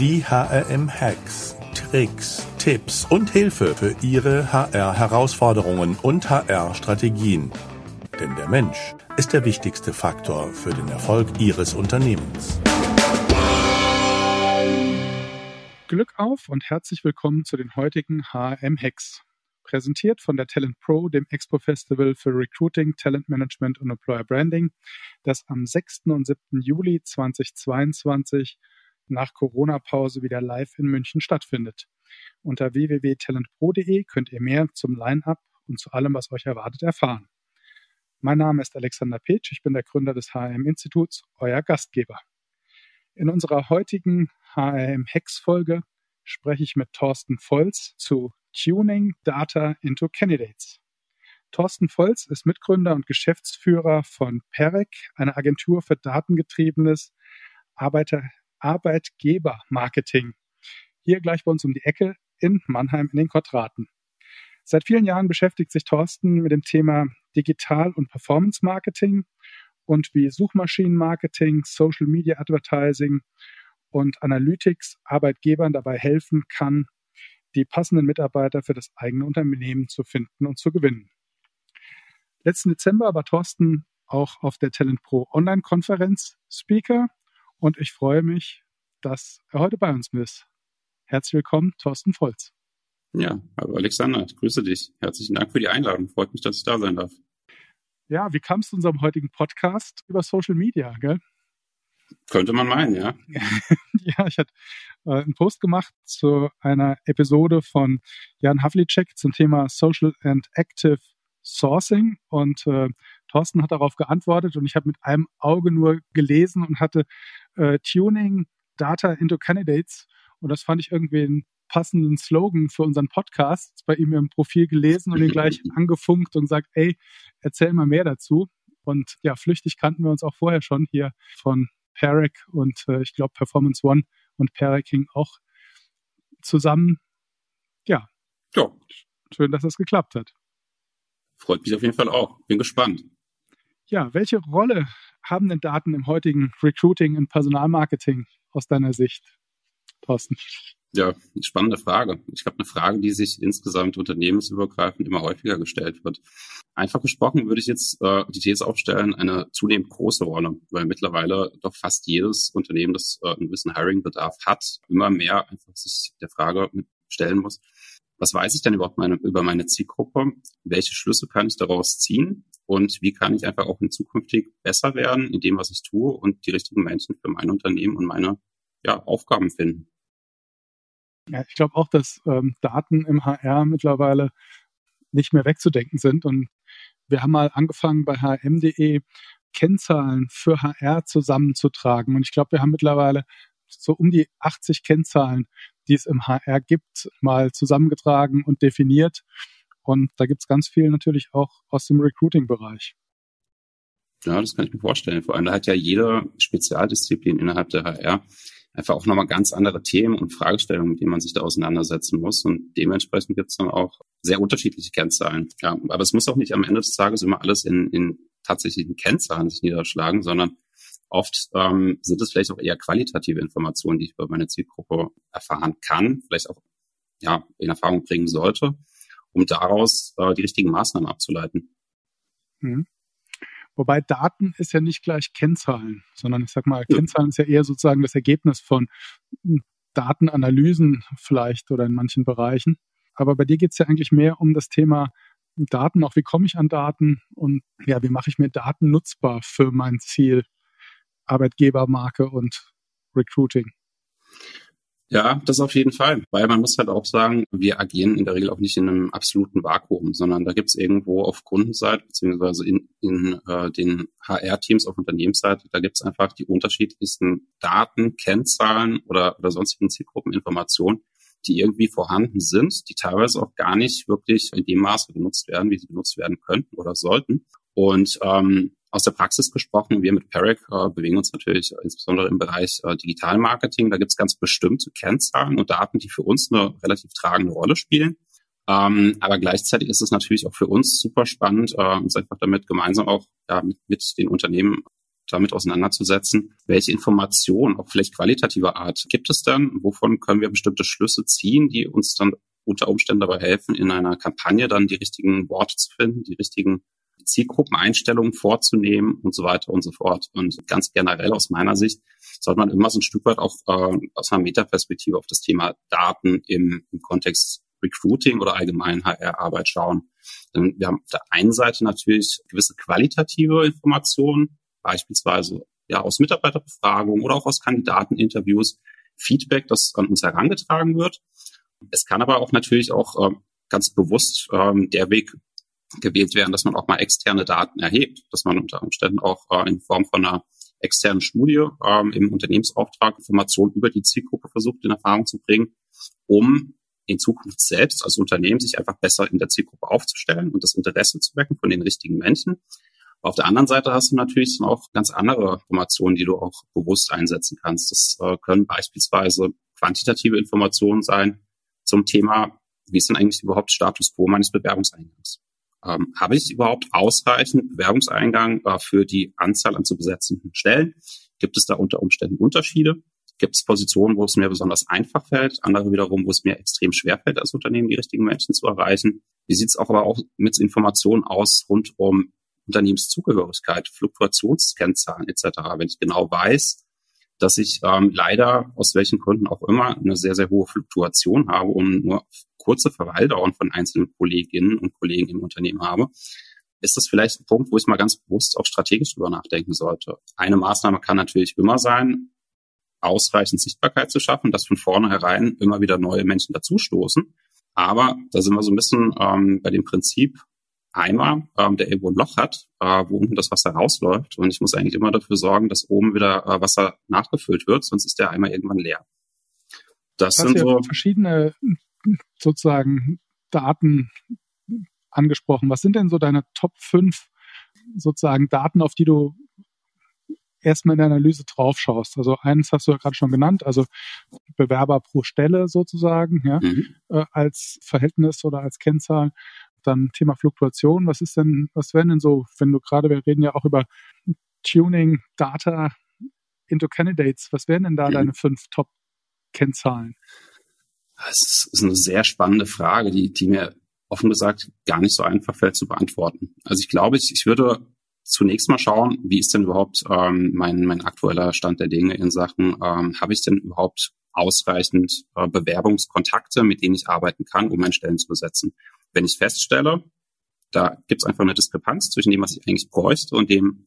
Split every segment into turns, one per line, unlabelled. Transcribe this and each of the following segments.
Die HRM-Hacks, Tricks, Tipps und Hilfe für Ihre HR-Herausforderungen und HR-Strategien. Denn der Mensch ist der wichtigste Faktor für den Erfolg Ihres Unternehmens.
Glück auf und herzlich willkommen zu den heutigen HRM-Hacks. Präsentiert von der Talent Pro, dem Expo Festival für Recruiting, Talent Management und Employer Branding, das am 6. und 7. Juli 2022 nach Corona-Pause wieder live in München stattfindet. Unter www.talentpro.de könnt ihr mehr zum Line-Up und zu allem, was euch erwartet, erfahren. Mein Name ist Alexander Petsch, ich bin der Gründer des HRM-Instituts, euer Gastgeber. In unserer heutigen HRM-Hex-Folge spreche ich mit Thorsten Volz zu Tuning Data into Candidates. Thorsten Volz ist Mitgründer und Geschäftsführer von PEREC, einer Agentur für datengetriebenes Arbeiter Arbeitgebermarketing. Hier gleich bei uns um die Ecke in Mannheim in den Quadraten. Seit vielen Jahren beschäftigt sich Thorsten mit dem Thema Digital- und Performance-Marketing und wie Suchmaschinenmarketing, Social Media Advertising und Analytics Arbeitgebern dabei helfen kann, die passenden Mitarbeiter für das eigene Unternehmen zu finden und zu gewinnen. Letzten Dezember war Thorsten auch auf der Talent Pro Online-Konferenz Speaker und ich freue mich, dass er heute bei uns ist. Herzlich willkommen, Thorsten Volz.
Ja, hallo Alexander, ich grüße dich. Herzlichen Dank für die Einladung. Freut mich, dass ich da sein darf.
Ja, wie kam es zu unserem heutigen Podcast über Social Media, gell?
Könnte man meinen, ja.
ja, ich hatte äh, einen Post gemacht zu einer Episode von Jan Havlicek zum Thema Social and Active Sourcing und äh, Thorsten hat darauf geantwortet und ich habe mit einem Auge nur gelesen und hatte äh, Tuning Data into Candidates und das fand ich irgendwie einen passenden Slogan für unseren Podcast. Bei ihm im Profil gelesen und ihn gleich angefunkt und sagt, ey, erzähl mal mehr dazu. Und ja, flüchtig kannten wir uns auch vorher schon hier von Perec und äh, ich glaube Performance One und Perec hing auch zusammen. Ja. Ja. Schön, dass es geklappt hat.
Freut mich auf jeden Fall auch. Bin gespannt.
Ja, welche Rolle haben denn Daten im heutigen Recruiting und Personalmarketing aus deiner Sicht, Thorsten?
Ja, spannende Frage. Ich glaube, eine Frage, die sich insgesamt unternehmensübergreifend immer häufiger gestellt wird. Einfach gesprochen würde ich jetzt äh, die These aufstellen, eine zunehmend große Rolle, weil mittlerweile doch fast jedes Unternehmen, das äh, einen gewissen Hiring-Bedarf hat, immer mehr einfach sich der Frage stellen muss, was weiß ich denn überhaupt meine, über meine Zielgruppe? Welche Schlüsse kann ich daraus ziehen? Und wie kann ich einfach auch in zukünftig besser werden in dem, was ich tue und die richtigen Menschen für mein Unternehmen und meine ja, Aufgaben finden?
Ja, ich glaube auch, dass ähm, Daten im HR mittlerweile nicht mehr wegzudenken sind. Und wir haben mal angefangen bei hm.de Kennzahlen für HR zusammenzutragen. Und ich glaube, wir haben mittlerweile so um die 80 Kennzahlen, die es im HR gibt, mal zusammengetragen und definiert. Und da gibt es ganz viel natürlich auch aus dem Recruiting-Bereich.
Ja, das kann ich mir vorstellen. Vor allem da hat ja jede Spezialdisziplin innerhalb der HR einfach auch nochmal ganz andere Themen und Fragestellungen, mit denen man sich da auseinandersetzen muss. Und dementsprechend gibt es dann auch sehr unterschiedliche Kennzahlen. Ja, aber es muss auch nicht am Ende des Tages immer alles in, in tatsächlichen Kennzahlen sich niederschlagen, sondern oft ähm, sind es vielleicht auch eher qualitative Informationen, die ich über meine Zielgruppe erfahren kann, vielleicht auch ja, in Erfahrung bringen sollte, um daraus äh, die richtigen Maßnahmen abzuleiten.
Mhm. Wobei Daten ist ja nicht gleich Kennzahlen, sondern ich sag mal, Kennzahlen ist ja eher sozusagen das Ergebnis von hm, Datenanalysen vielleicht oder in manchen Bereichen. Aber bei dir geht es ja eigentlich mehr um das Thema Daten, auch wie komme ich an Daten und ja, wie mache ich mir Daten nutzbar für mein Ziel Arbeitgebermarke und Recruiting.
Ja, das auf jeden Fall. Weil man muss halt auch sagen, wir agieren in der Regel auch nicht in einem absoluten Vakuum, sondern da gibt es irgendwo auf Kundenseite beziehungsweise in, in äh, den HR-Teams auf Unternehmensseite, da gibt es einfach die unterschiedlichsten Daten, Kennzahlen oder, oder sonstigen Zielgruppeninformationen, die irgendwie vorhanden sind, die teilweise auch gar nicht wirklich in dem Maße genutzt werden, wie sie genutzt werden könnten oder sollten. Und ähm, aus der Praxis gesprochen, wir mit Perec äh, bewegen uns natürlich insbesondere im Bereich äh, Digitalmarketing. Da gibt es ganz bestimmte Kennzahlen und Daten, die für uns eine relativ tragende Rolle spielen. Ähm, aber gleichzeitig ist es natürlich auch für uns super spannend, äh, uns einfach damit gemeinsam auch ja, mit, mit den Unternehmen damit auseinanderzusetzen, welche Informationen, auch vielleicht qualitativer Art, gibt es dann? Wovon können wir bestimmte Schlüsse ziehen, die uns dann unter Umständen dabei helfen, in einer Kampagne dann die richtigen Worte zu finden, die richtigen Zielgruppeneinstellungen vorzunehmen und so weiter und so fort. Und ganz generell aus meiner Sicht sollte man immer so ein Stück weit auch äh, aus einer Metaperspektive auf das Thema Daten im, im Kontext Recruiting oder allgemein HR-Arbeit schauen. Denn wir haben auf der einen Seite natürlich gewisse qualitative Informationen, beispielsweise ja aus Mitarbeiterbefragungen oder auch aus Kandidateninterviews, Feedback, das an uns herangetragen wird. Es kann aber auch natürlich auch äh, ganz bewusst ähm, der Weg gewählt werden, dass man auch mal externe Daten erhebt, dass man unter Umständen auch äh, in Form von einer externen Studie ähm, im Unternehmensauftrag Informationen über die Zielgruppe versucht in Erfahrung zu bringen, um in Zukunft selbst als Unternehmen sich einfach besser in der Zielgruppe aufzustellen und das Interesse zu wecken von den richtigen Menschen. Auf der anderen Seite hast du natürlich auch ganz andere Informationen, die du auch bewusst einsetzen kannst. Das äh, können beispielsweise quantitative Informationen sein zum Thema, wie ist denn eigentlich überhaupt Status quo meines Bewerbungseingangs? Ähm, habe ich überhaupt ausreichend Bewerbungseingang äh, für die Anzahl an zu besetzenden Stellen? Gibt es da unter Umständen Unterschiede? Gibt es Positionen, wo es mir besonders einfach fällt, andere wiederum, wo es mir extrem schwer fällt, als Unternehmen die richtigen Menschen zu erreichen? Wie sieht es auch aber auch mit Informationen aus rund um Unternehmenszugehörigkeit, Fluktuationskennzahlen etc. Wenn ich genau weiß, dass ich ähm, leider aus welchen Gründen auch immer eine sehr, sehr hohe Fluktuation habe und nur kurze Verweildauern von einzelnen Kolleginnen und Kollegen im Unternehmen habe, ist das vielleicht ein Punkt, wo ich mal ganz bewusst auch strategisch drüber nachdenken sollte. Eine Maßnahme kann natürlich immer sein, ausreichend Sichtbarkeit zu schaffen, dass von vornherein immer wieder neue Menschen dazustoßen. Aber da sind wir so ein bisschen ähm, bei dem Prinzip Eimer, ähm, der irgendwo ein Loch hat, äh, wo unten das Wasser rausläuft. Und ich muss eigentlich immer dafür sorgen, dass oben wieder äh, Wasser nachgefüllt wird, sonst ist der Eimer irgendwann leer.
Das sind so verschiedene sozusagen Daten angesprochen. Was sind denn so deine Top 5 sozusagen Daten, auf die du erstmal in der Analyse drauf schaust? Also eins hast du ja gerade schon genannt, also Bewerber pro Stelle sozusagen, ja, mhm. äh, als Verhältnis oder als Kennzahl. Dann Thema Fluktuation. Was ist denn, was wären denn so, wenn du gerade, wir reden ja auch über Tuning, Data into Candidates, was wären denn da mhm. deine fünf Top-Kennzahlen?
Das ist eine sehr spannende Frage, die, die mir offen gesagt gar nicht so einfach fällt zu beantworten. Also ich glaube, ich, ich würde zunächst mal schauen, wie ist denn überhaupt ähm, mein, mein aktueller Stand der Dinge in Sachen, ähm, habe ich denn überhaupt ausreichend äh, Bewerbungskontakte, mit denen ich arbeiten kann, um meine Stellen zu besetzen. Wenn ich feststelle, da gibt es einfach eine Diskrepanz zwischen dem, was ich eigentlich bräuchte und dem,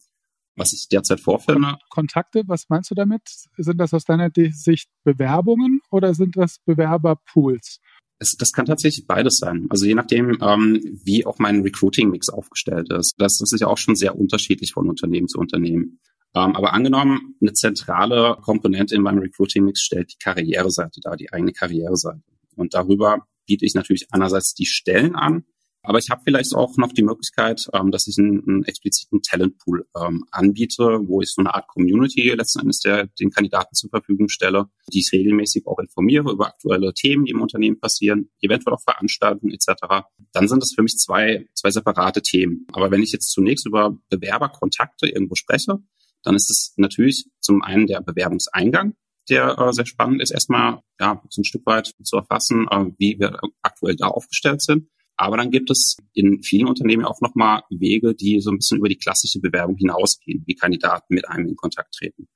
was ich derzeit vorfinde.
Kontakte, was meinst du damit? Sind das aus deiner Sicht Bewerbungen oder sind das Bewerberpools?
Es, das kann tatsächlich beides sein. Also je nachdem, ähm, wie auch mein Recruiting-Mix aufgestellt ist. Das, das ist ja auch schon sehr unterschiedlich von Unternehmen zu Unternehmen. Ähm, aber angenommen, eine zentrale Komponente in meinem Recruiting-Mix stellt die Karriereseite dar, die eigene Karriereseite. Und darüber biete ich natürlich einerseits die Stellen an, aber ich habe vielleicht auch noch die Möglichkeit, ähm, dass ich einen, einen expliziten Talentpool ähm, anbiete, wo ich so eine Art Community letzten Endes der, den Kandidaten zur Verfügung stelle, die ich regelmäßig auch informiere über aktuelle Themen, die im Unternehmen passieren, eventuell auch Veranstaltungen etc. Dann sind das für mich zwei, zwei separate Themen. Aber wenn ich jetzt zunächst über Bewerberkontakte irgendwo spreche, dann ist es natürlich zum einen der Bewerbungseingang, der äh, sehr spannend ist, erstmal ja, so ein Stück weit zu erfassen, äh, wie wir aktuell da aufgestellt sind. Aber dann gibt es in vielen Unternehmen auch nochmal Wege, die so ein bisschen über die klassische Bewerbung hinausgehen, wie Kandidaten mit einem in Kontakt treten.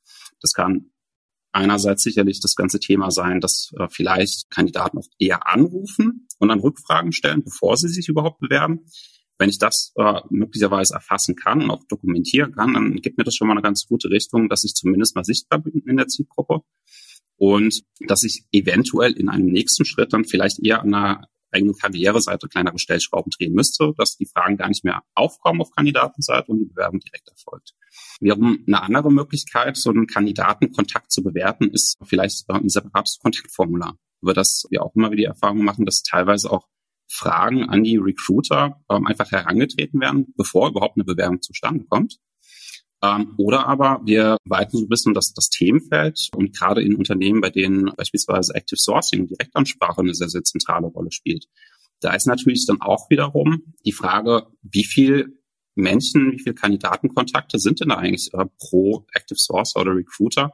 Das kann einerseits sicherlich das ganze Thema sein, dass äh, vielleicht Kandidaten auch eher anrufen und dann Rückfragen stellen, bevor sie sich überhaupt bewerben. Wenn ich das äh, möglicherweise erfassen kann und auch dokumentieren kann, dann gibt mir das schon mal eine ganz gute Richtung, dass ich zumindest mal sichtbar bin in der Zielgruppe und dass ich eventuell in einem nächsten Schritt dann vielleicht eher an einer eigenen Karriereseite kleinere Stellschrauben drehen müsste, dass die Fragen gar nicht mehr aufkommen auf Kandidatenseite und die Bewerbung direkt erfolgt. Wiederum eine andere Möglichkeit, so einen Kandidatenkontakt zu bewerten, ist vielleicht ein separates Kontaktformular, über das wir auch immer wieder die Erfahrung machen, dass teilweise auch Fragen an die Recruiter ähm, einfach herangetreten werden, bevor überhaupt eine Bewerbung zustande kommt. Ähm, oder aber wir weiten so ein bisschen das, das Themenfeld und gerade in Unternehmen, bei denen beispielsweise Active Sourcing und Direktansprache eine sehr, sehr zentrale Rolle spielt. Da ist natürlich dann auch wiederum die Frage, wie viel Menschen, wie viele Kandidatenkontakte sind denn da eigentlich äh, pro Active Source oder Recruiter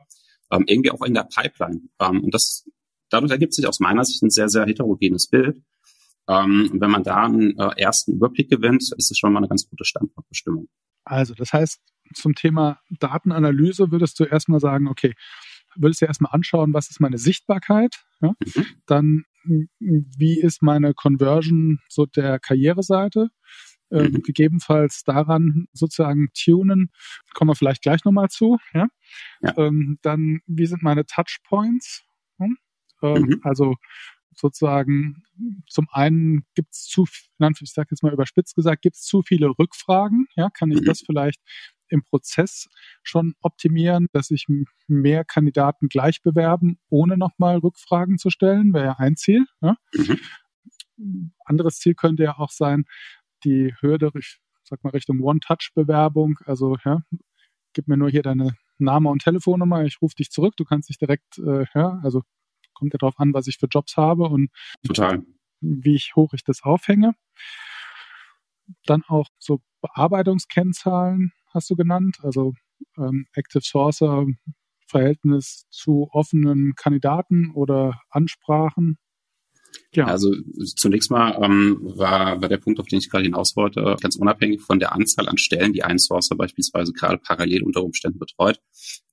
ähm, irgendwie auch in der Pipeline? Ähm, und das dadurch ergibt sich aus meiner Sicht ein sehr, sehr heterogenes Bild. Ähm, und wenn man da einen äh, ersten Überblick gewinnt, ist es schon mal eine ganz gute Standortbestimmung.
Also, das heißt, zum Thema Datenanalyse würdest du erstmal sagen, okay, würdest du erstmal anschauen, was ist meine Sichtbarkeit? Ja? Mhm. Dann, wie ist meine Conversion so der Karriereseite? Äh, mhm. gegebenenfalls daran sozusagen tunen, kommen wir vielleicht gleich nochmal zu. Ja? ja. Ähm, dann, wie sind meine Touchpoints? Hm? Ähm, mhm. Also sozusagen zum einen gibt es zu, ich sage jetzt mal überspitzt gesagt, gibt es zu viele Rückfragen. Ja, kann ich mhm. das vielleicht im Prozess schon optimieren, dass sich mehr Kandidaten gleich bewerben, ohne nochmal Rückfragen zu stellen, wäre ja ein Ziel. Ja? Mhm. Anderes Ziel könnte ja auch sein, die Hürde, ich sag mal Richtung One-Touch-Bewerbung, also ja, gib mir nur hier deine Name und Telefonnummer, ich rufe dich zurück, du kannst dich direkt, äh, ja, also kommt ja darauf an, was ich für Jobs habe und
Total.
wie ich hoch ich das aufhänge. Dann auch so Bearbeitungskennzahlen hast du genannt, also ähm, Active Sourcer, Verhältnis zu offenen Kandidaten oder Ansprachen.
Ja. Also zunächst mal ähm, war, war der Punkt, auf den ich gerade hinaus wollte, ganz unabhängig von der Anzahl an Stellen, die ein Sourcer beispielsweise gerade parallel unter Umständen betreut,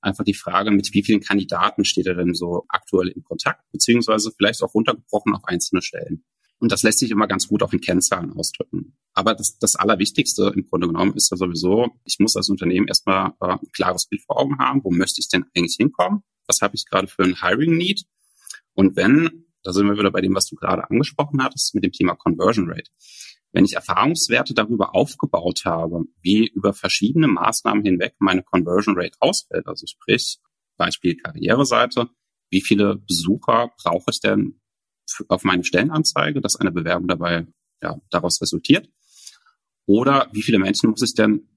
einfach die Frage, mit wie vielen Kandidaten steht er denn so aktuell in Kontakt, beziehungsweise vielleicht auch runtergebrochen auf einzelne Stellen. Und das lässt sich immer ganz gut auch in Kennzahlen ausdrücken. Aber das, das Allerwichtigste im Grunde genommen ist ja sowieso, ich muss als Unternehmen erstmal äh, ein klares Bild vor Augen haben, wo möchte ich denn eigentlich hinkommen? Was habe ich gerade für ein Hiring Need? Und wenn da sind wir wieder bei dem, was du gerade angesprochen hattest, mit dem Thema Conversion Rate. Wenn ich Erfahrungswerte darüber aufgebaut habe, wie über verschiedene Maßnahmen hinweg meine Conversion Rate ausfällt, also sprich Beispiel Karriereseite, wie viele Besucher brauche ich denn auf meine Stellenanzeige, dass eine Bewerbung dabei ja, daraus resultiert? Oder wie viele Menschen muss ich denn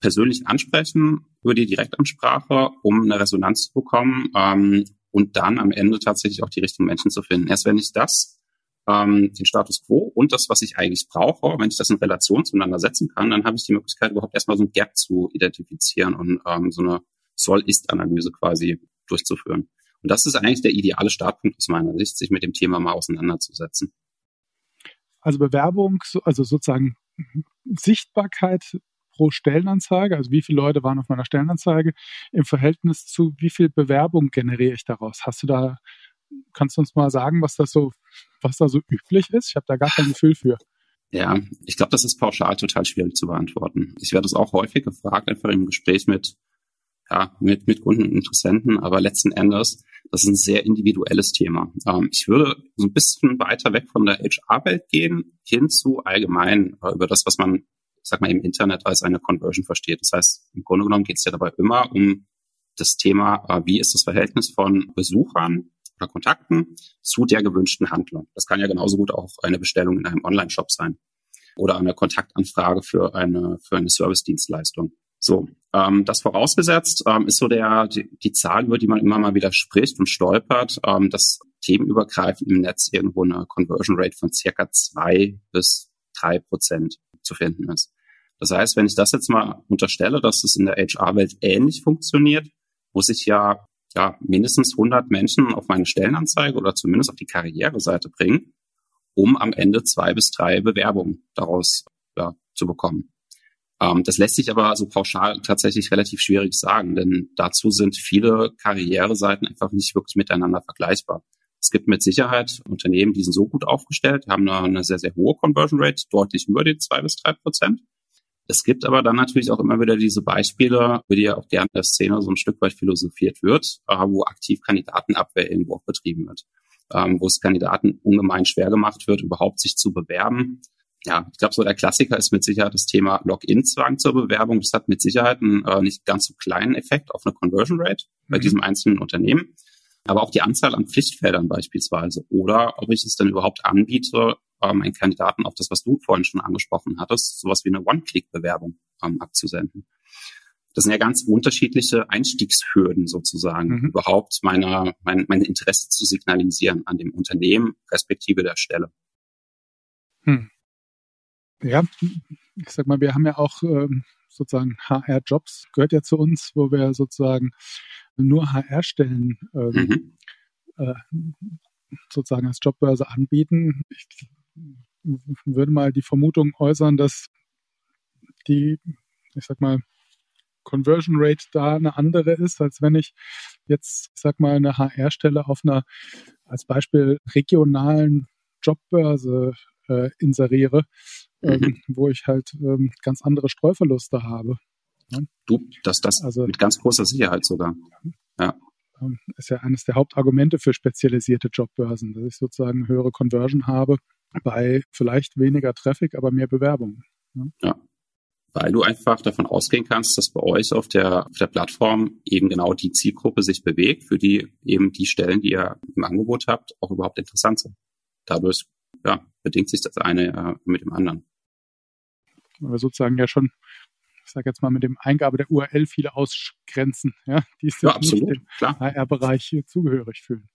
persönlich ansprechen über die Direktansprache, um eine Resonanz zu bekommen ähm, und dann am Ende tatsächlich auch die richtigen Menschen zu finden. Erst wenn ich das, ähm, den Status quo und das, was ich eigentlich brauche, wenn ich das in Relation zueinander setzen kann, dann habe ich die Möglichkeit, überhaupt erstmal so ein Gap zu identifizieren und ähm, so eine Soll-Ist-Analyse quasi durchzuführen. Und das ist eigentlich der ideale Startpunkt aus meiner Sicht, sich mit dem Thema mal auseinanderzusetzen.
Also Bewerbung, also sozusagen Sichtbarkeit pro Stellenanzeige, also wie viele Leute waren auf meiner Stellenanzeige, im Verhältnis zu wie viel Bewerbung generiere ich daraus? Hast du da, kannst du uns mal sagen, was das so, was da so üblich ist? Ich habe da gar kein Gefühl für.
Ja, ich glaube, das ist pauschal total schwierig zu beantworten. Ich werde es auch häufig gefragt, einfach im Gespräch mit, ja, mit, mit Kunden und Interessenten, aber letzten Endes, das ist ein sehr individuelles Thema. Ähm, ich würde so ein bisschen weiter weg von der HR-Welt gehen, hin zu allgemein äh, über das, was man sag mal, im Internet als eine Conversion versteht. Das heißt, im Grunde genommen geht es ja dabei immer um das Thema, äh, wie ist das Verhältnis von Besuchern oder Kontakten zu der gewünschten Handlung. Das kann ja genauso gut auch eine Bestellung in einem Online-Shop sein oder eine Kontaktanfrage für eine, für eine Service-Dienstleistung. So, ähm, das vorausgesetzt ähm, ist so der die, die Zahl, über die man immer mal wieder spricht und stolpert, ähm, dass themenübergreifend im Netz irgendwo eine Conversion Rate von circa zwei bis drei Prozent zu finden ist. Das heißt, wenn ich das jetzt mal unterstelle, dass es in der HR-Welt ähnlich funktioniert, muss ich ja, ja mindestens 100 Menschen auf meine Stellenanzeige oder zumindest auf die Karriereseite bringen, um am Ende zwei bis drei Bewerbungen daraus ja, zu bekommen. Ähm, das lässt sich aber so pauschal tatsächlich relativ schwierig sagen, denn dazu sind viele Karriereseiten einfach nicht wirklich miteinander vergleichbar. Es gibt mit Sicherheit Unternehmen, die sind so gut aufgestellt, haben eine, eine sehr, sehr hohe Conversion Rate, deutlich über die zwei bis drei Prozent. Es gibt aber dann natürlich auch immer wieder diese Beispiele, über die ja auch gerne in der Szene so ein Stück weit philosophiert wird, äh, wo aktiv Kandidatenabwehr irgendwo auch betrieben wird, ähm, wo es Kandidaten ungemein schwer gemacht wird, überhaupt sich zu bewerben. Ja, ich glaube, so der Klassiker ist mit Sicherheit das Thema Login-Zwang zur Bewerbung. Das hat mit Sicherheit einen äh, nicht ganz so kleinen Effekt auf eine Conversion Rate bei mhm. diesem einzelnen Unternehmen. Aber auch die Anzahl an Pflichtfeldern beispielsweise oder ob ich es dann überhaupt anbiete, ähm, einen Kandidaten auf das, was du vorhin schon angesprochen hattest, sowas wie eine One-Click-Bewerbung ähm, abzusenden. Das sind ja ganz unterschiedliche Einstiegshürden sozusagen, mhm. überhaupt meine, mein, mein Interesse zu signalisieren an dem Unternehmen respektive der Stelle.
Hm. Ja, ich sag mal, wir haben ja auch ähm, sozusagen HR-Jobs, gehört ja zu uns, wo wir sozusagen nur HR-Stellen ähm, mhm. äh, sozusagen als Jobbörse anbieten. Ich würde mal die Vermutung äußern, dass die, ich sag mal, Conversion Rate da eine andere ist, als wenn ich jetzt, ich sag mal, eine HR-Stelle auf einer, als Beispiel, regionalen Jobbörse äh, inseriere, ähm, mhm. wo ich halt ähm, ganz andere Streuverluste habe.
Ja? Du, dass das also, mit ganz großer Sicherheit sogar. Ja.
Ähm, ist ja eines der Hauptargumente für spezialisierte Jobbörsen, dass ich sozusagen höhere Conversion habe bei vielleicht weniger Traffic, aber mehr Bewerbungen.
Ja. ja. Weil du einfach davon ausgehen kannst, dass bei euch auf der, auf der Plattform eben genau die Zielgruppe sich bewegt, für die eben die Stellen, die ihr im Angebot habt, auch überhaupt interessant sind. Dadurch ja, bedingt sich das eine äh, mit dem anderen.
Weil sozusagen ja schon, ich sage jetzt mal, mit dem Eingabe der URL viele ausgrenzen, ja, die sich ja, absolut, nicht dem HR-Bereich zugehörig fühlen.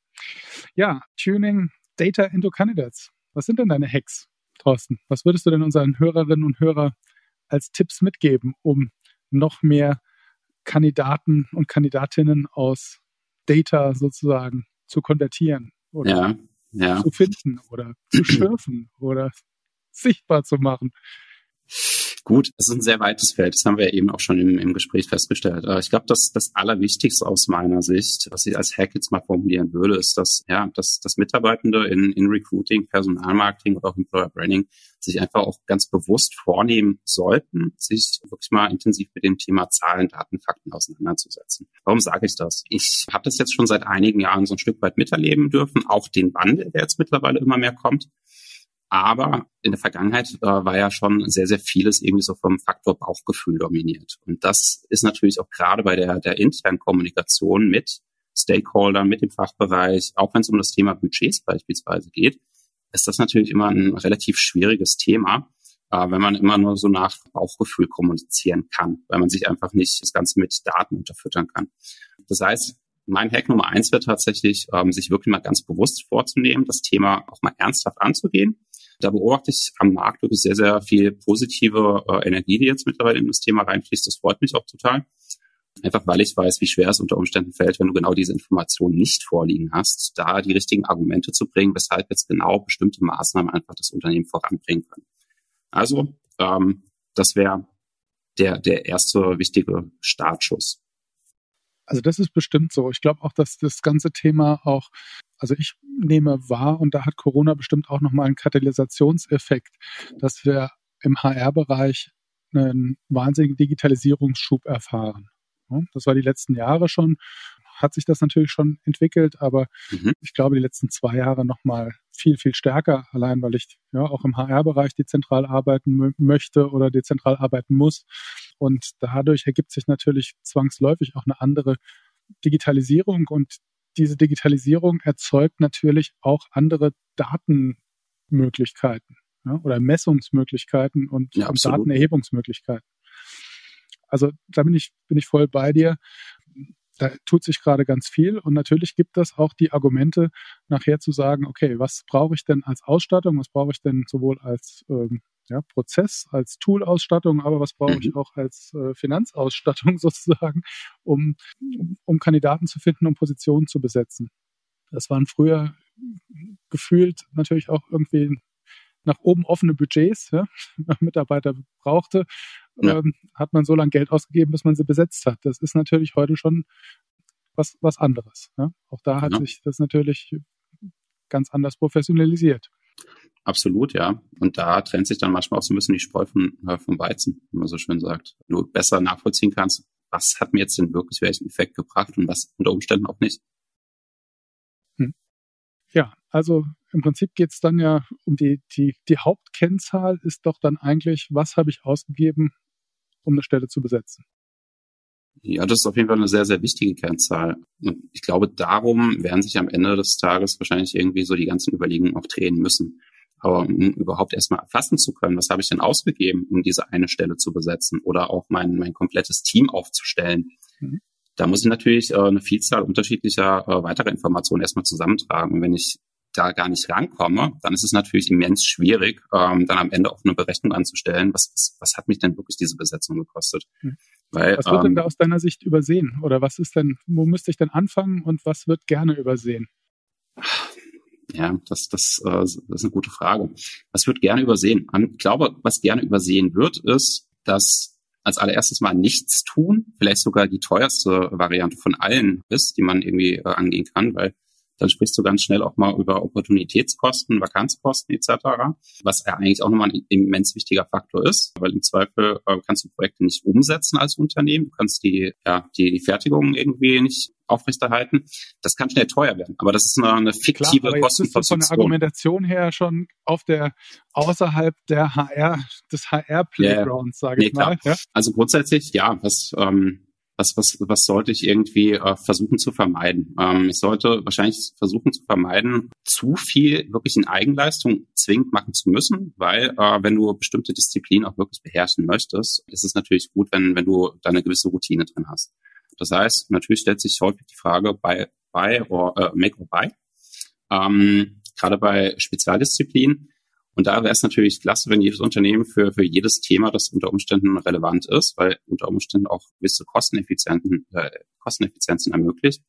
Ja, Tuning Data into Candidates. Was sind denn deine Hacks, Thorsten? Was würdest du denn unseren Hörerinnen und Hörern als Tipps mitgeben, um noch mehr Kandidaten und Kandidatinnen aus Data sozusagen zu konvertieren?
Oder ja, ja.
zu finden oder zu schürfen oder sichtbar zu machen.
Gut, es ist ein sehr weites Feld. Das haben wir eben auch schon im, im Gespräch festgestellt. Ich glaube, dass das Allerwichtigste aus meiner Sicht, was ich als Hack jetzt mal formulieren würde, ist, dass ja, dass, dass Mitarbeitende in, in Recruiting, Personalmarketing oder auch Employer Branding sich einfach auch ganz bewusst vornehmen sollten, sich wirklich mal intensiv mit dem Thema Zahlen, Daten, Fakten auseinanderzusetzen. Warum sage ich das? Ich habe das jetzt schon seit einigen Jahren so ein Stück weit miterleben dürfen, auch den Wandel, der jetzt mittlerweile immer mehr kommt. Aber in der Vergangenheit äh, war ja schon sehr, sehr vieles irgendwie so vom Faktor Bauchgefühl dominiert. Und das ist natürlich auch gerade bei der, der internen Kommunikation mit Stakeholdern, mit dem Fachbereich, auch wenn es um das Thema Budgets beispielsweise geht, ist das natürlich immer ein relativ schwieriges Thema, äh, wenn man immer nur so nach Bauchgefühl kommunizieren kann, weil man sich einfach nicht das Ganze mit Daten unterfüttern kann. Das heißt, mein Hack Nummer eins wird tatsächlich, ähm, sich wirklich mal ganz bewusst vorzunehmen, das Thema auch mal ernsthaft anzugehen da beobachte ich am Markt wirklich sehr, sehr viel positive äh, Energie, die jetzt mittlerweile in das Thema reinfließt. Das freut mich auch total. Einfach weil ich weiß, wie schwer es unter Umständen fällt, wenn du genau diese Informationen nicht vorliegen hast, da die richtigen Argumente zu bringen, weshalb jetzt genau bestimmte Maßnahmen einfach das Unternehmen voranbringen können. Also, ähm, das wäre der, der erste wichtige Startschuss.
Also das ist bestimmt so. Ich glaube auch, dass das ganze Thema auch, also ich nehme wahr, und da hat Corona bestimmt auch nochmal einen Katalysationseffekt, dass wir im HR-Bereich einen wahnsinnigen Digitalisierungsschub erfahren. Das war die letzten Jahre schon, hat sich das natürlich schon entwickelt, aber mhm. ich glaube, die letzten zwei Jahre nochmal viel, viel stärker, allein weil ich ja auch im HR-Bereich dezentral arbeiten möchte oder dezentral arbeiten muss. Und dadurch ergibt sich natürlich zwangsläufig auch eine andere Digitalisierung. Und diese Digitalisierung erzeugt natürlich auch andere Datenmöglichkeiten ja, oder Messungsmöglichkeiten und, ja, und Datenerhebungsmöglichkeiten. Also da bin ich, bin ich voll bei dir da tut sich gerade ganz viel und natürlich gibt es auch die Argumente, nachher zu sagen, okay, was brauche ich denn als Ausstattung, was brauche ich denn sowohl als ähm, ja, Prozess, als Tool-Ausstattung, aber was brauche ich mhm. auch als äh, Finanzausstattung sozusagen, um, um Kandidaten zu finden, um Positionen zu besetzen. Das waren früher gefühlt natürlich auch irgendwie nach oben offene Budgets, ja, Mitarbeiter brauchte, ja. ähm, hat man so lange Geld ausgegeben, bis man sie besetzt hat. Das ist natürlich heute schon was, was anderes. Ja. Auch da hat ja. sich das natürlich ganz anders professionalisiert.
Absolut, ja. Und da trennt sich dann manchmal auch so ein bisschen die Spreu vom, äh, vom Weizen, wie man so schön sagt. Wenn du besser nachvollziehen kannst, was hat mir jetzt denn wirklich welchen Effekt gebracht und was unter Umständen auch nicht.
Hm. Ja, also im Prinzip geht es dann ja um die, die, die Hauptkennzahl ist doch dann eigentlich, was habe ich ausgegeben, um eine Stelle zu besetzen.
Ja, das ist auf jeden Fall eine sehr, sehr wichtige Kennzahl. Und ich glaube, darum werden sich am Ende des Tages wahrscheinlich irgendwie so die ganzen Überlegungen auch drehen müssen. Aber um überhaupt erstmal erfassen zu können, was habe ich denn ausgegeben, um diese eine Stelle zu besetzen oder auch mein, mein komplettes Team aufzustellen, mhm. da muss ich natürlich äh, eine Vielzahl unterschiedlicher äh, weiterer Informationen erstmal zusammentragen. Und wenn ich da gar nicht rankomme, dann ist es natürlich immens schwierig, ähm, dann am Ende auch eine Berechnung anzustellen, was, was, was hat mich denn wirklich diese Besetzung gekostet.
Hm. Weil, was wird ähm, denn da aus deiner Sicht übersehen? Oder was ist denn, wo müsste ich denn anfangen und was wird gerne übersehen?
Ja, das, das, äh, das ist eine gute Frage. Was wird gerne übersehen? Ich glaube, was gerne übersehen wird, ist, dass als allererstes mal nichts tun, vielleicht sogar die teuerste Variante von allen ist, die man irgendwie äh, angehen kann, weil dann sprichst du ganz schnell auch mal über Opportunitätskosten, Vakanzkosten etc., was ja eigentlich auch nochmal ein immens wichtiger Faktor ist, weil im Zweifel äh, kannst du Projekte nicht umsetzen als Unternehmen, du kannst die, ja, die, die Fertigung irgendwie nicht aufrechterhalten. Das kann schnell teuer werden, aber das ist eine, eine fiktive Klar, Kostenposition.
von der Argumentation her schon auf der außerhalb der HR des HR Playgrounds, yeah. sage nee, ich mal.
Ja? Also grundsätzlich ja, was ähm, was, was, was sollte ich irgendwie äh, versuchen zu vermeiden? Ähm, ich sollte wahrscheinlich versuchen zu vermeiden, zu viel wirklich in Eigenleistung zwingend machen zu müssen, weil äh, wenn du bestimmte Disziplinen auch wirklich beherrschen möchtest, ist es natürlich gut, wenn, wenn du da eine gewisse Routine drin hast. Das heißt, natürlich stellt sich häufig die Frage bei buy or äh, make or buy. Ähm, gerade bei Spezialdisziplinen und da wäre es natürlich klasse, wenn jedes Unternehmen für, für jedes Thema, das unter Umständen relevant ist, weil unter Umständen auch gewisse Kosteneffizienten, äh, Kosteneffizienzen ermöglicht,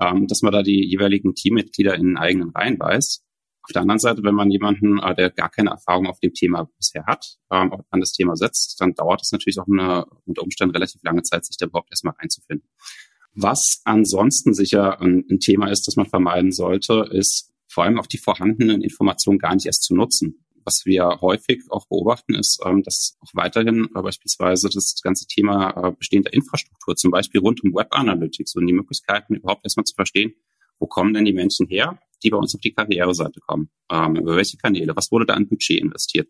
ähm, dass man da die jeweiligen Teammitglieder in den eigenen Reihen weiß. Auf der anderen Seite, wenn man jemanden, äh, der gar keine Erfahrung auf dem Thema bisher hat, ähm, an das Thema setzt, dann dauert es natürlich auch eine, unter Umständen relativ lange Zeit, sich da überhaupt erstmal reinzufinden. Was ansonsten sicher ein, ein Thema ist, das man vermeiden sollte, ist vor allem auch die vorhandenen Informationen gar nicht erst zu nutzen. Was wir häufig auch beobachten, ist, ähm, dass auch weiterhin äh, beispielsweise das ganze Thema äh, bestehender Infrastruktur, zum Beispiel rund um Web Analytics und die Möglichkeiten überhaupt erstmal zu verstehen, wo kommen denn die Menschen her, die bei uns auf die Karriereseite kommen? Ähm, über welche Kanäle? Was wurde da an Budget investiert?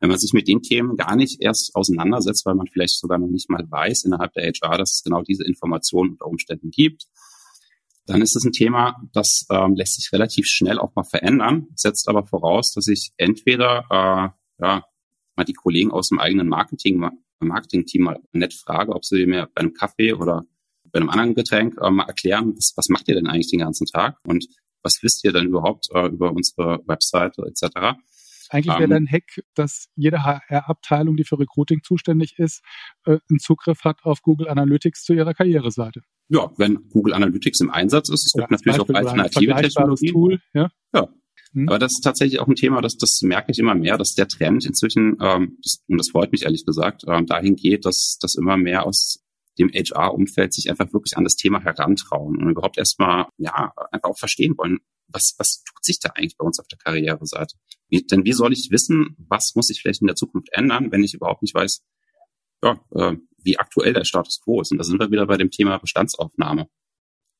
Wenn man sich mit den Themen gar nicht erst auseinandersetzt, weil man vielleicht sogar noch nicht mal weiß innerhalb der HR, dass es genau diese Informationen unter Umständen gibt, dann ist es ein Thema, das ähm, lässt sich relativ schnell auch mal verändern, setzt aber voraus, dass ich entweder äh, ja, mal die Kollegen aus dem eigenen Marketing, Marketing-Team mal nett frage, ob sie mir bei einem Kaffee oder bei einem anderen Getränk äh, mal erklären, was, was macht ihr denn eigentlich den ganzen Tag und was wisst ihr denn überhaupt äh, über unsere Webseite etc.
Eigentlich wäre um, dein Hack, dass jede HR-Abteilung, die für Recruiting zuständig ist, äh, einen Zugriff hat auf Google Analytics zu ihrer Karriereseite.
Ja, wenn Google Analytics im Einsatz ist, es gibt natürlich auch alternative Technologien.
Tool, ja.
ja. Hm. Aber das ist tatsächlich auch ein Thema, das, das merke ich immer mehr, dass der Trend inzwischen, ähm, das, und das freut mich ehrlich gesagt, ähm, dahin geht, dass, dass immer mehr aus dem HR-Umfeld sich einfach wirklich an das Thema herantrauen und überhaupt erstmal, ja, einfach auch verstehen wollen, was, was tut sich da eigentlich bei uns auf der Karriereseite? Wie, denn wie soll ich wissen, was muss sich vielleicht in der Zukunft ändern, wenn ich überhaupt nicht weiß, ja, äh, wie aktuell der Status quo ist? Und da sind wir wieder bei dem Thema Bestandsaufnahme.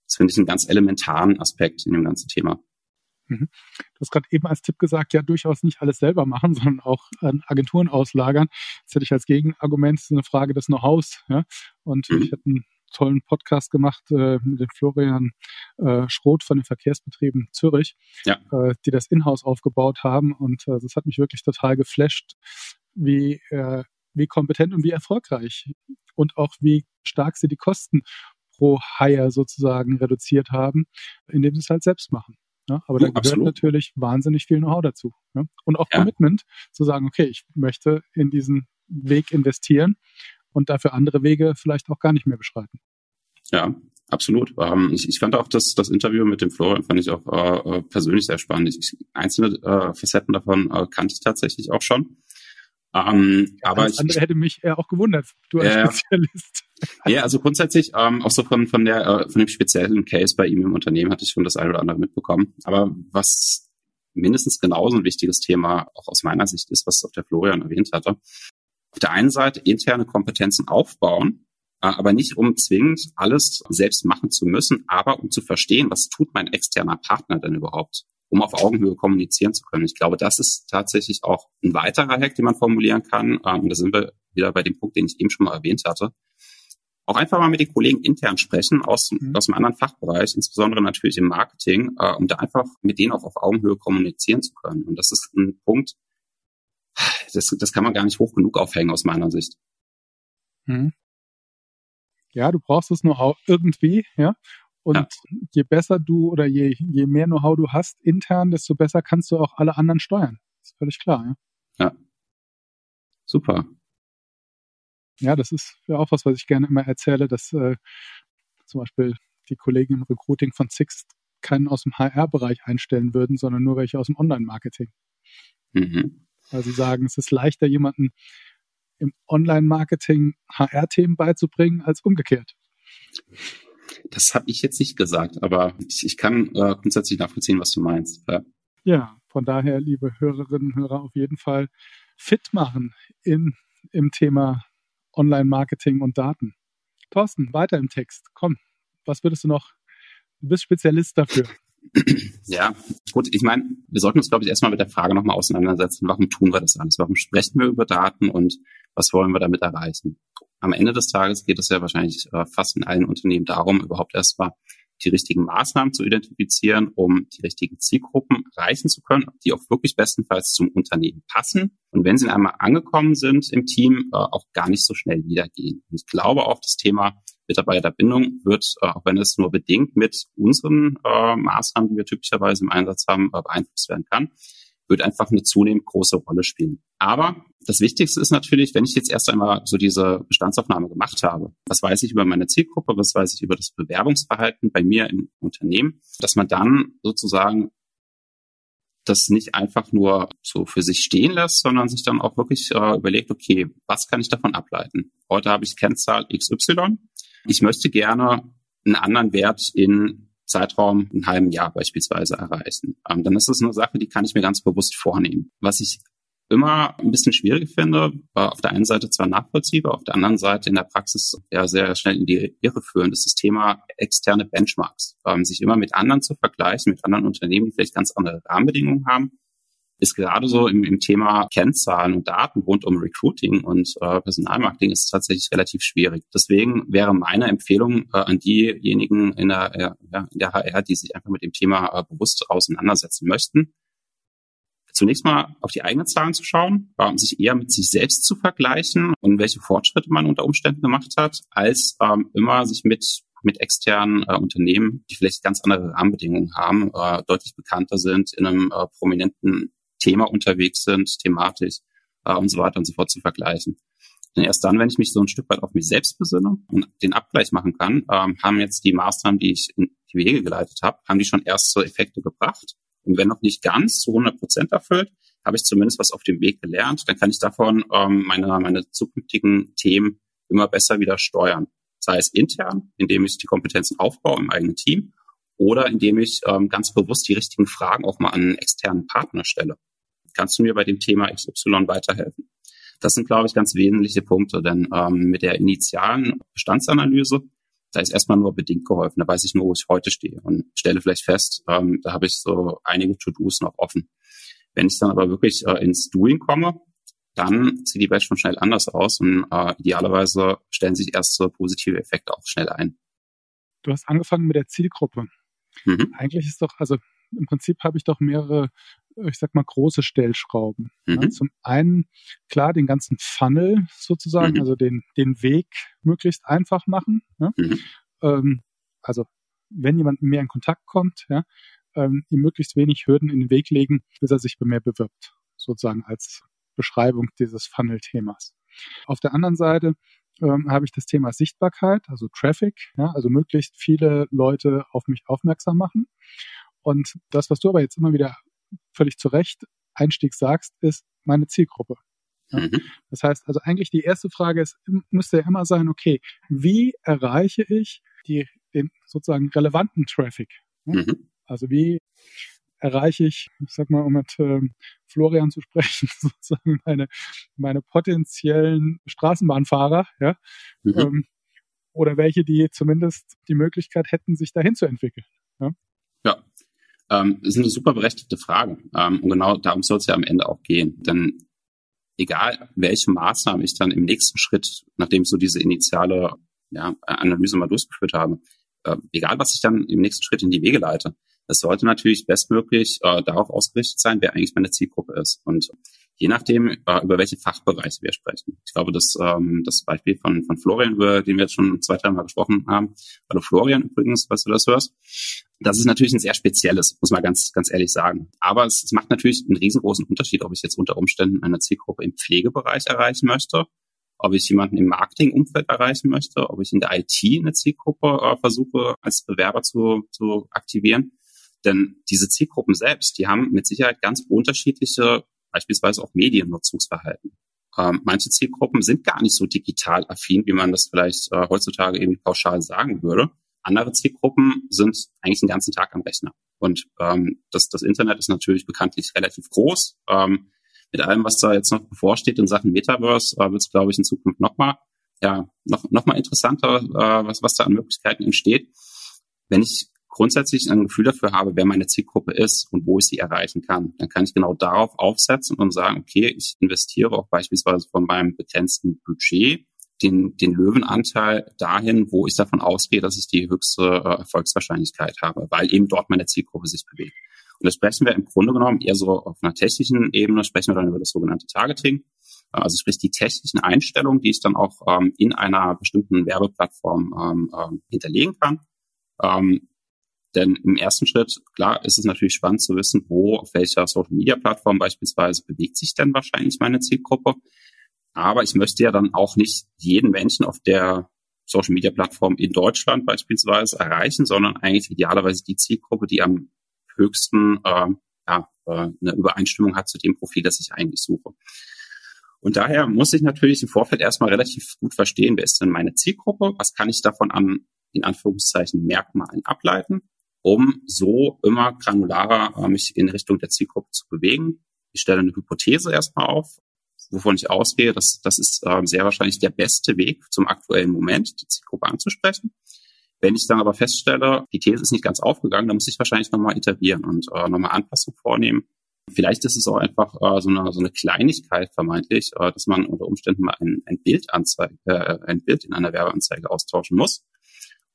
Das finde ich einen ganz elementaren Aspekt in dem ganzen Thema.
Mhm. Du hast gerade eben als Tipp gesagt, ja, durchaus nicht alles selber machen, sondern auch an Agenturen auslagern. Das hätte ich als Gegenargument, eine Frage des Know-hows. Ja? Und mhm. ich hätte einen tollen Podcast gemacht äh, mit dem Florian äh, Schroth von den Verkehrsbetrieben Zürich, ja. äh, die das Inhouse aufgebaut haben. Und äh, das hat mich wirklich total geflasht, wie, wie kompetent und wie erfolgreich und auch wie stark sie die Kosten pro Hire sozusagen reduziert haben, indem sie es halt selbst machen. Ja, aber da gehört absolut. natürlich wahnsinnig viel Know-how dazu. Ja? Und auch ja. Commitment, zu sagen, okay, ich möchte in diesen Weg investieren und dafür andere Wege vielleicht auch gar nicht mehr beschreiten.
Ja, absolut. Ähm, ich, ich fand auch das, das Interview mit dem Florian fand ich auch äh, äh persönlich sehr spannend. Ich, einzelne äh, Facetten davon äh, kannte ich tatsächlich auch schon.
Ähm, ja, aber das andere ich, hätte mich eher auch gewundert, du als
äh, Spezialist. Ja, also grundsätzlich ähm, auch so von von der äh, von dem speziellen Case bei ihm im Unternehmen hatte ich schon das eine oder andere mitbekommen. Aber was mindestens genauso ein wichtiges Thema auch aus meiner Sicht ist, was auch der Florian erwähnt hatte, auf der einen Seite interne Kompetenzen aufbauen, äh, aber nicht um zwingend alles selbst machen zu müssen, aber um zu verstehen, was tut mein externer Partner denn überhaupt, um auf Augenhöhe kommunizieren zu können. Ich glaube, das ist tatsächlich auch ein weiterer Hack, den man formulieren kann. Ähm, und da sind wir wieder bei dem Punkt, den ich eben schon mal erwähnt hatte. Auch einfach mal mit den Kollegen intern sprechen aus, mhm. aus einem anderen Fachbereich, insbesondere natürlich im Marketing, äh, um da einfach mit denen auch auf Augenhöhe kommunizieren zu können. Und das ist ein Punkt, das, das kann man gar nicht hoch genug aufhängen aus meiner Sicht.
Hm. Ja, du brauchst es nur irgendwie, ja. Und ja. je besser du oder je, je mehr Know-how du hast intern, desto besser kannst du auch alle anderen steuern. Das ist völlig klar.
Ja. ja. Super.
Ja, das ist ja auch was, was ich gerne immer erzähle, dass äh, zum Beispiel die Kollegen im Recruiting von Six keinen aus dem HR-Bereich einstellen würden, sondern nur welche aus dem Online-Marketing. Mhm. Weil sie sagen, es ist leichter, jemanden im Online-Marketing HR-Themen beizubringen, als umgekehrt.
Das habe ich jetzt nicht gesagt, aber ich, ich kann äh, grundsätzlich nachvollziehen, was du meinst.
Ja. ja, von daher, liebe Hörerinnen und Hörer, auf jeden Fall fit machen in, im Thema Online-Marketing und Daten. Thorsten, weiter im Text. Komm, was würdest du noch? Du bist Spezialist dafür.
Ja, gut, ich meine, wir sollten uns, glaube ich, erstmal mit der Frage nochmal auseinandersetzen, warum tun wir das alles? Warum sprechen wir über Daten und was wollen wir damit erreichen? Am Ende des Tages geht es ja wahrscheinlich äh, fast in allen Unternehmen darum, überhaupt erstmal die richtigen Maßnahmen zu identifizieren, um die richtigen Zielgruppen erreichen zu können, die auch wirklich bestenfalls zum Unternehmen passen. Und wenn sie einmal angekommen sind im Team, äh, auch gar nicht so schnell wiedergehen. Und ich glaube auch, das Thema Mitarbeiterbindung wird, äh, auch wenn es nur bedingt mit unseren äh, Maßnahmen, die wir typischerweise im Einsatz haben, äh, beeinflusst werden kann, wird einfach eine zunehmend große Rolle spielen. Aber das Wichtigste ist natürlich, wenn ich jetzt erst einmal so diese Bestandsaufnahme gemacht habe, was weiß ich über meine Zielgruppe, was weiß ich über das Bewerbungsverhalten bei mir im Unternehmen, dass man dann sozusagen das nicht einfach nur so für sich stehen lässt, sondern sich dann auch wirklich äh, überlegt, okay, was kann ich davon ableiten? Heute habe ich Kennzahl XY. Ich möchte gerne einen anderen Wert in Zeitraum, einen halben Jahr beispielsweise erreichen. Ähm, dann ist das eine Sache, die kann ich mir ganz bewusst vornehmen. Was ich immer ein bisschen schwierig finde, war auf der einen Seite zwar nachvollziehbar, auf der anderen Seite in der Praxis ja sehr schnell in die Irre führen, ist das Thema externe Benchmarks. Ähm, sich immer mit anderen zu vergleichen, mit anderen Unternehmen, die vielleicht ganz andere Rahmenbedingungen haben ist gerade so im, im Thema Kennzahlen und Daten rund um Recruiting und äh, Personalmarketing ist tatsächlich relativ schwierig. Deswegen wäre meine Empfehlung äh, an diejenigen in der, äh, in der HR, die sich einfach mit dem Thema äh, bewusst auseinandersetzen möchten, zunächst mal auf die eigenen Zahlen zu schauen, äh, sich eher mit sich selbst zu vergleichen und welche Fortschritte man unter Umständen gemacht hat, als ähm, immer sich mit mit externen äh, Unternehmen, die vielleicht ganz andere Rahmenbedingungen haben, äh, deutlich bekannter sind, in einem äh, prominenten Thema unterwegs sind, thematisch äh, und so weiter und so fort zu vergleichen. Denn erst dann, wenn ich mich so ein Stück weit auf mich selbst besinne und den Abgleich machen kann, ähm, haben jetzt die Maßnahmen, die ich in die Wege geleitet habe, haben die schon erste Effekte gebracht. Und wenn noch nicht ganz zu 100 Prozent erfüllt, habe ich zumindest was auf dem Weg gelernt. Dann kann ich davon ähm, meine, meine zukünftigen Themen immer besser wieder steuern. Sei es intern, indem ich die Kompetenzen aufbaue im eigenen Team, oder indem ich ähm, ganz bewusst die richtigen Fragen auch mal an einen externen Partner stelle. Kannst du mir bei dem Thema XY weiterhelfen? Das sind, glaube ich, ganz wesentliche Punkte, denn ähm, mit der initialen Bestandsanalyse, da ist erstmal nur bedingt geholfen. Da weiß ich nur, wo ich heute stehe und stelle vielleicht fest, ähm, da habe ich so einige To-Dos noch offen. Wenn ich dann aber wirklich äh, ins Doing komme, dann sieht die Welt schon schnell anders aus und äh, idealerweise stellen sich erste positive Effekte auch schnell ein.
Du hast angefangen mit der Zielgruppe. Mhm. Eigentlich ist doch, also im Prinzip habe ich doch mehrere, ich sag mal, große Stellschrauben. Mhm. Ja, zum einen, klar, den ganzen Funnel sozusagen, mhm. also den, den Weg möglichst einfach machen. Ja? Mhm. Ähm, also wenn jemand mir in Kontakt kommt, ja, ähm, ihm möglichst wenig Hürden in den Weg legen, bis er sich bei mir bewirbt, sozusagen als Beschreibung dieses Funnel-Themas. Auf der anderen Seite ähm, habe ich das Thema Sichtbarkeit, also Traffic, ja, also möglichst viele Leute auf mich aufmerksam machen. Und das, was du aber jetzt immer wieder völlig zu Recht Einstieg sagst, ist meine Zielgruppe. Ja? Mhm. Das heißt, also eigentlich die erste Frage ist, müsste ja immer sein, okay, wie erreiche ich die, den sozusagen relevanten Traffic? Ja? Mhm. Also wie erreiche ich, ich sag mal, um mit ähm, Florian zu sprechen, sozusagen meine, meine potenziellen Straßenbahnfahrer, ja, mhm. ähm, oder welche, die zumindest die Möglichkeit hätten, sich dahin zu entwickeln.
Ja. Ähm, das ist eine super berechtigte Frage. Ähm, und genau darum soll es ja am Ende auch gehen. Denn egal, welche Maßnahmen ich dann im nächsten Schritt, nachdem ich so diese initiale ja, Analyse mal durchgeführt habe, äh, egal was ich dann im nächsten Schritt in die Wege leite, es sollte natürlich bestmöglich äh, darauf ausgerichtet sein, wer eigentlich meine Zielgruppe ist. Und je nachdem, äh, über welche Fachbereiche wir sprechen. Ich glaube, dass ähm, das Beispiel von, von Florian, über den wir jetzt schon zwei, drei Mal gesprochen haben, hallo Florian übrigens, falls du das hörst, das ist natürlich ein sehr spezielles, muss man ganz, ganz ehrlich sagen. Aber es, es macht natürlich einen riesengroßen Unterschied, ob ich jetzt unter Umständen eine Zielgruppe im Pflegebereich erreichen möchte, ob ich jemanden im Marketingumfeld erreichen möchte, ob ich in der IT eine Zielgruppe äh, versuche, als Bewerber zu, zu aktivieren. Denn diese Zielgruppen selbst, die haben mit Sicherheit ganz unterschiedliche beispielsweise auch Mediennutzungsverhalten. Ähm, manche Zielgruppen sind gar nicht so digital affin, wie man das vielleicht äh, heutzutage irgendwie pauschal sagen würde. Andere Zielgruppen sind eigentlich den ganzen Tag am Rechner. Und ähm, das, das Internet ist natürlich bekanntlich relativ groß. Ähm, mit allem, was da jetzt noch bevorsteht in Sachen Metaverse, äh, wird es, glaube ich, in Zukunft nochmal ja, noch, noch interessanter, äh, was, was da an Möglichkeiten entsteht. Wenn ich grundsätzlich ein Gefühl dafür habe, wer meine Zielgruppe ist und wo ich sie erreichen kann, dann kann ich genau darauf aufsetzen und sagen, okay, ich investiere auch beispielsweise von meinem begrenzten Budget den, den Löwenanteil dahin, wo ich davon ausgehe, dass ich die höchste äh, Erfolgswahrscheinlichkeit habe, weil eben dort meine Zielgruppe sich bewegt. Und das sprechen wir im Grunde genommen eher so auf einer technischen Ebene, sprechen wir dann über das sogenannte Targeting. Also sprich die technischen Einstellungen, die ich dann auch ähm, in einer bestimmten Werbeplattform ähm, ähm, hinterlegen kann. Ähm, denn im ersten Schritt, klar, ist es natürlich spannend zu wissen, wo, auf welcher Social Media Plattform beispielsweise bewegt sich denn wahrscheinlich meine Zielgruppe. Aber ich möchte ja dann auch nicht jeden Menschen auf der Social Media Plattform in Deutschland beispielsweise erreichen, sondern eigentlich idealerweise die Zielgruppe, die am höchsten äh, ja, äh, eine Übereinstimmung hat zu dem Profil, das ich eigentlich suche. Und daher muss ich natürlich im Vorfeld erstmal relativ gut verstehen, wer ist denn meine Zielgruppe, was kann ich davon an, in Anführungszeichen, Merkmalen ableiten um so immer granularer äh, mich in Richtung der Zielgruppe zu bewegen. Ich stelle eine Hypothese erstmal auf, wovon ich ausgehe, dass das ist äh, sehr wahrscheinlich der beste Weg zum aktuellen Moment, die Zielgruppe anzusprechen. Wenn ich dann aber feststelle, die These ist nicht ganz aufgegangen, dann muss ich wahrscheinlich nochmal iterieren und äh, nochmal Anpassungen vornehmen. Vielleicht ist es auch einfach äh, so, eine, so eine Kleinigkeit vermeintlich, äh, dass man unter Umständen mal ein, ein Bild anzeige, äh, ein Bild in einer Werbeanzeige austauschen muss.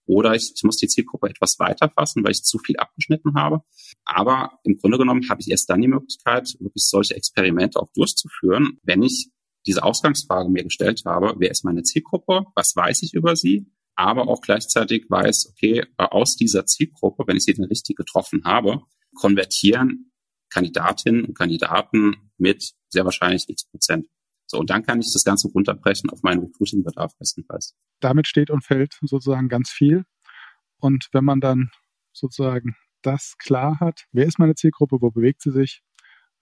Oder ich, ich muss die Zielgruppe etwas weiter fassen, weil ich zu viel abgeschnitten habe. Aber im Grunde genommen habe ich erst dann die Möglichkeit, wirklich solche Experimente auch durchzuführen, wenn ich diese Ausgangsfrage mir gestellt habe, wer ist meine Zielgruppe, was weiß ich über sie, aber auch gleichzeitig weiß, okay, aus dieser Zielgruppe, wenn ich sie dann richtig getroffen habe, konvertieren Kandidatinnen und Kandidaten mit sehr wahrscheinlich x Prozent. So, und dann kann ich das Ganze runterbrechen auf meinen Recruiting-Bedarf bestenfalls.
Damit steht und fällt sozusagen ganz viel. Und wenn man dann sozusagen das klar hat, wer ist meine Zielgruppe, wo bewegt sie sich,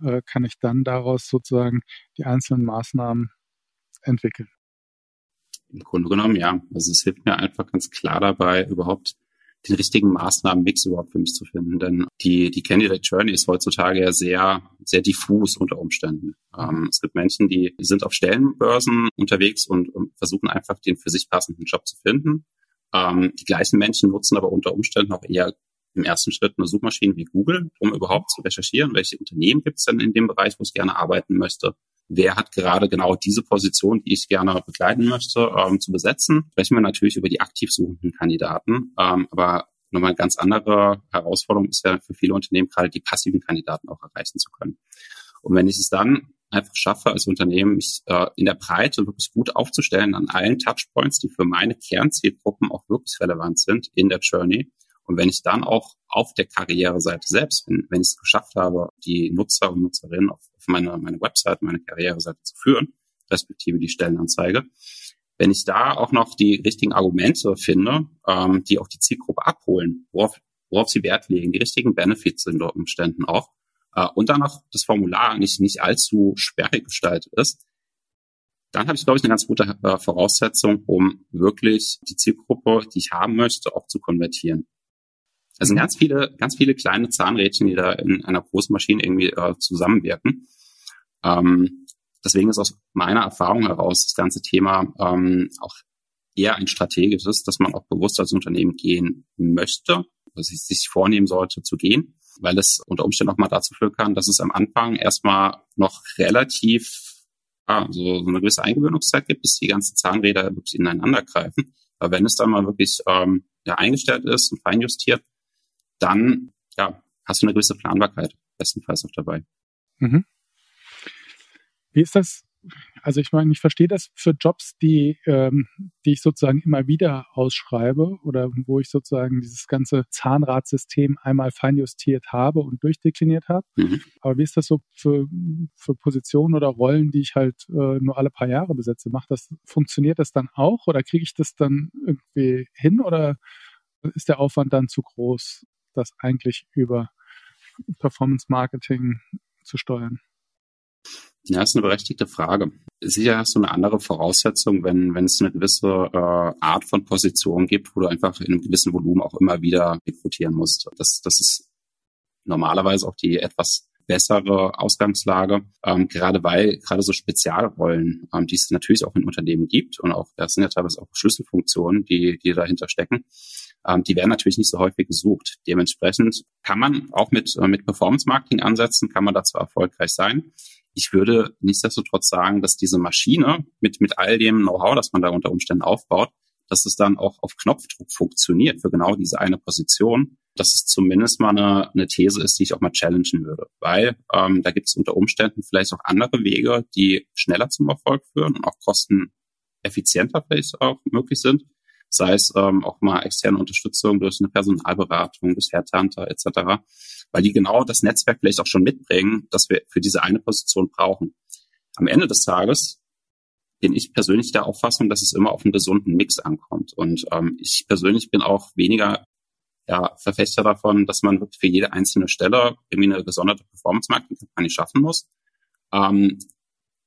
äh, kann ich dann daraus sozusagen die einzelnen Maßnahmen entwickeln.
Im Grunde genommen, ja. Also es hilft mir einfach ganz klar dabei, überhaupt den richtigen Maßnahmenmix überhaupt für mich zu finden. Denn die, die Candidate Journey ist heutzutage ja sehr, sehr diffus unter Umständen. Ähm, es gibt Menschen, die sind auf Stellenbörsen unterwegs und, und versuchen einfach den für sich passenden Job zu finden. Ähm, die gleichen Menschen nutzen aber unter Umständen auch eher im ersten Schritt eine Suchmaschine wie Google, um überhaupt zu recherchieren, welche Unternehmen gibt es denn in dem Bereich, wo ich gerne arbeiten möchte. Wer hat gerade genau diese Position, die ich gerne begleiten möchte, ähm, zu besetzen? Sprechen wir natürlich über die aktiv suchenden Kandidaten. Ähm, aber nochmal eine ganz andere Herausforderung ist ja für viele Unternehmen gerade die passiven Kandidaten auch erreichen zu können. Und wenn ich es dann einfach schaffe, als Unternehmen mich äh, in der Breite wirklich gut aufzustellen an allen Touchpoints, die für meine Kernzielgruppen auch wirklich relevant sind in der Journey, und wenn ich dann auch auf der Karriereseite selbst, wenn, wenn ich es geschafft habe, die Nutzer und Nutzerinnen auf, auf meine, meine Website, meine Karriereseite zu führen, respektive die Stellenanzeige, wenn ich da auch noch die richtigen Argumente finde, ähm, die auch die Zielgruppe abholen, worauf, worauf sie Wert legen, die richtigen Benefits sind dort Umständen auch, äh, und dann noch das Formular nicht, nicht allzu sperrig gestaltet ist, dann habe ich, glaube ich, eine ganz gute äh, Voraussetzung, um wirklich die Zielgruppe, die ich haben möchte, auch zu konvertieren. Das sind ganz viele, ganz viele kleine Zahnrädchen, die da in einer großen Maschine irgendwie äh, zusammenwirken. Ähm, deswegen ist aus meiner Erfahrung heraus das ganze Thema ähm, auch eher ein strategisches, dass man auch bewusst als Unternehmen gehen möchte, dass es sich vornehmen sollte zu gehen, weil es unter Umständen auch mal dazu führen kann, dass es am Anfang erstmal noch relativ ah, so, so eine gewisse Eingewöhnungszeit gibt, bis die ganzen Zahnräder wirklich ineinander greifen. Aber wenn es dann mal wirklich ähm, ja, eingestellt ist und feinjustiert, dann ja, hast du eine gewisse Planbarkeit bestenfalls auch dabei.
Mhm. Wie ist das also ich meine, ich verstehe das für Jobs, die, ähm, die ich sozusagen immer wieder ausschreibe oder wo ich sozusagen dieses ganze Zahnradsystem einmal feinjustiert habe und durchdekliniert habe. Mhm. Aber wie ist das so für, für Positionen oder Rollen, die ich halt äh, nur alle paar Jahre besetze? Macht das, funktioniert das dann auch oder kriege ich das dann irgendwie hin oder ist der Aufwand dann zu groß, das eigentlich über Performance Marketing zu steuern?
Ja, ist eine berechtigte Frage. Sicher hast du eine andere Voraussetzung, wenn, wenn es eine gewisse äh, Art von Position gibt, wo du einfach in einem gewissen Volumen auch immer wieder rekrutieren musst. Das, das ist normalerweise auch die etwas bessere Ausgangslage, ähm, gerade weil gerade so Spezialrollen, ähm, die es natürlich auch in Unternehmen gibt und auch das sind ja teilweise auch Schlüsselfunktionen, die, die dahinter stecken, ähm, die werden natürlich nicht so häufig gesucht. Dementsprechend kann man auch mit, äh, mit Performance Marketing ansetzen, kann man dazu erfolgreich sein. Ich würde nichtsdestotrotz sagen, dass diese Maschine mit, mit all dem Know-how, das man da unter Umständen aufbaut, dass es dann auch auf Knopfdruck funktioniert für genau diese eine Position, dass es zumindest mal eine, eine These ist, die ich auch mal challengen würde. Weil ähm, da gibt es unter Umständen vielleicht auch andere Wege, die schneller zum Erfolg führen und auch kosteneffizienter vielleicht auch möglich sind. Sei es ähm, auch mal externe Unterstützung durch eine Personalberatung, durch Headhunter etc weil die genau das Netzwerk vielleicht auch schon mitbringen, das wir für diese eine Position brauchen. Am Ende des Tages bin ich persönlich der Auffassung, dass es immer auf einen gesunden Mix ankommt. Und ähm, ich persönlich bin auch weniger ja, Verfechter davon, dass man für jede einzelne Stelle irgendwie eine gesonderte Performance-Marketing-Kampagne schaffen muss. Ähm,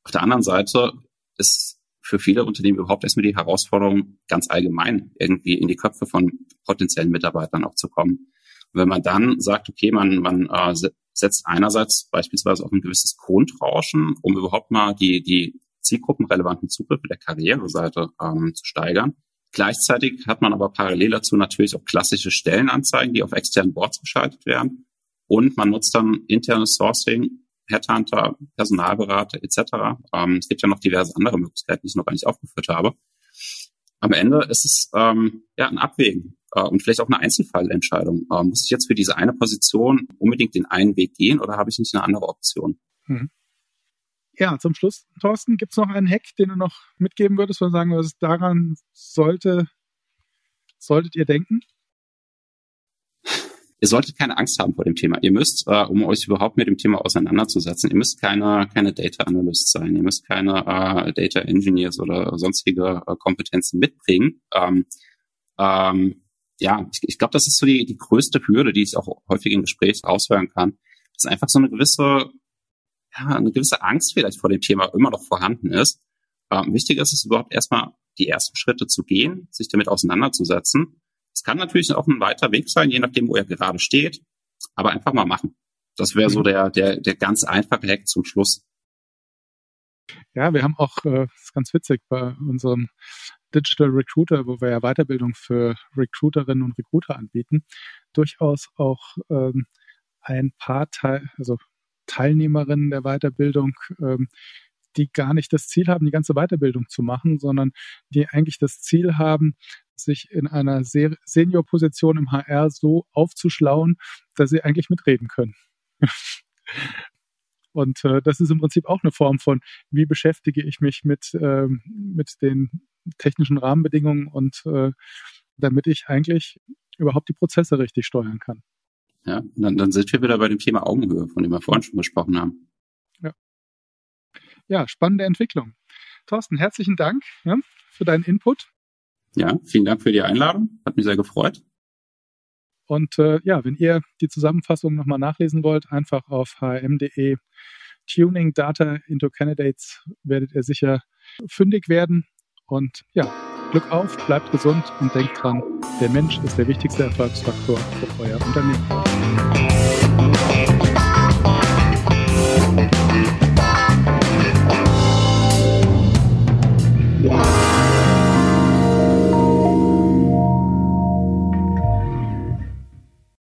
auf der anderen Seite ist für viele Unternehmen überhaupt erstmal die Herausforderung, ganz allgemein irgendwie in die Köpfe von potenziellen Mitarbeitern auch zu kommen wenn man dann sagt, okay, man, man äh, setzt einerseits beispielsweise auf ein gewisses Grundrauschen, um überhaupt mal die, die zielgruppenrelevanten Zugriffe der Karriereseite ähm, zu steigern. Gleichzeitig hat man aber parallel dazu natürlich auch klassische Stellenanzeigen, die auf externen Boards geschaltet werden. Und man nutzt dann internes Sourcing, Headhunter, Personalberater etc. Ähm, es gibt ja noch diverse andere Möglichkeiten, die ich noch gar nicht aufgeführt habe. Am Ende ist es ähm, ja ein Abwägen äh, und vielleicht auch eine Einzelfallentscheidung. Äh, muss ich jetzt für diese eine Position unbedingt den einen Weg gehen oder habe ich nicht eine andere Option? Mhm.
Ja, zum Schluss, Thorsten, gibt es noch einen Hack, den du noch mitgeben würdest, wo du sagen würdest, daran sollte, solltet ihr denken?
Ihr solltet keine Angst haben vor dem Thema. Ihr müsst, äh, um euch überhaupt mit dem Thema auseinanderzusetzen, ihr müsst keine, keine Data Analyst sein, ihr müsst keine äh, Data Engineers oder sonstige äh, Kompetenzen mitbringen. Ähm, ähm, ja, ich, ich glaube, das ist so die, die größte Hürde, die ich auch häufig in Gesprächen aushören kann. Dass einfach so eine gewisse, ja, eine gewisse Angst vielleicht vor dem Thema immer noch vorhanden ist. Ähm, wichtig ist es überhaupt erstmal die ersten Schritte zu gehen, sich damit auseinanderzusetzen. Es kann natürlich auch ein weiter Weg sein, je nachdem, wo er gerade steht, aber einfach mal machen. Das wäre so mhm. der, der, der ganz einfache Hack zum Schluss.
Ja, wir haben auch, äh, das ist ganz witzig, bei unserem Digital Recruiter, wo wir ja Weiterbildung für Recruiterinnen und Recruiter anbieten, durchaus auch ähm, ein paar Teil, also Teilnehmerinnen der Weiterbildung, ähm, die gar nicht das Ziel haben, die ganze Weiterbildung zu machen, sondern die eigentlich das Ziel haben, sich in einer Senior-Position im HR so aufzuschlauen, dass sie eigentlich mitreden können. Und äh, das ist im Prinzip auch eine Form von, wie beschäftige ich mich mit, ähm, mit den technischen Rahmenbedingungen und äh, damit ich eigentlich überhaupt die Prozesse richtig steuern kann.
Ja, dann, dann sind wir wieder bei dem Thema Augenhöhe, von dem wir vorhin schon gesprochen haben.
Ja, ja spannende Entwicklung. Thorsten, herzlichen Dank ja, für deinen Input.
Ja, vielen Dank für die Einladung. Hat mich sehr gefreut.
Und äh, ja, wenn ihr die Zusammenfassung nochmal nachlesen wollt, einfach auf hm.de Tuning Data into Candidates werdet ihr sicher fündig werden. Und ja, Glück auf, bleibt gesund und denkt dran, der Mensch ist der wichtigste Erfolgsfaktor für euer Unternehmen.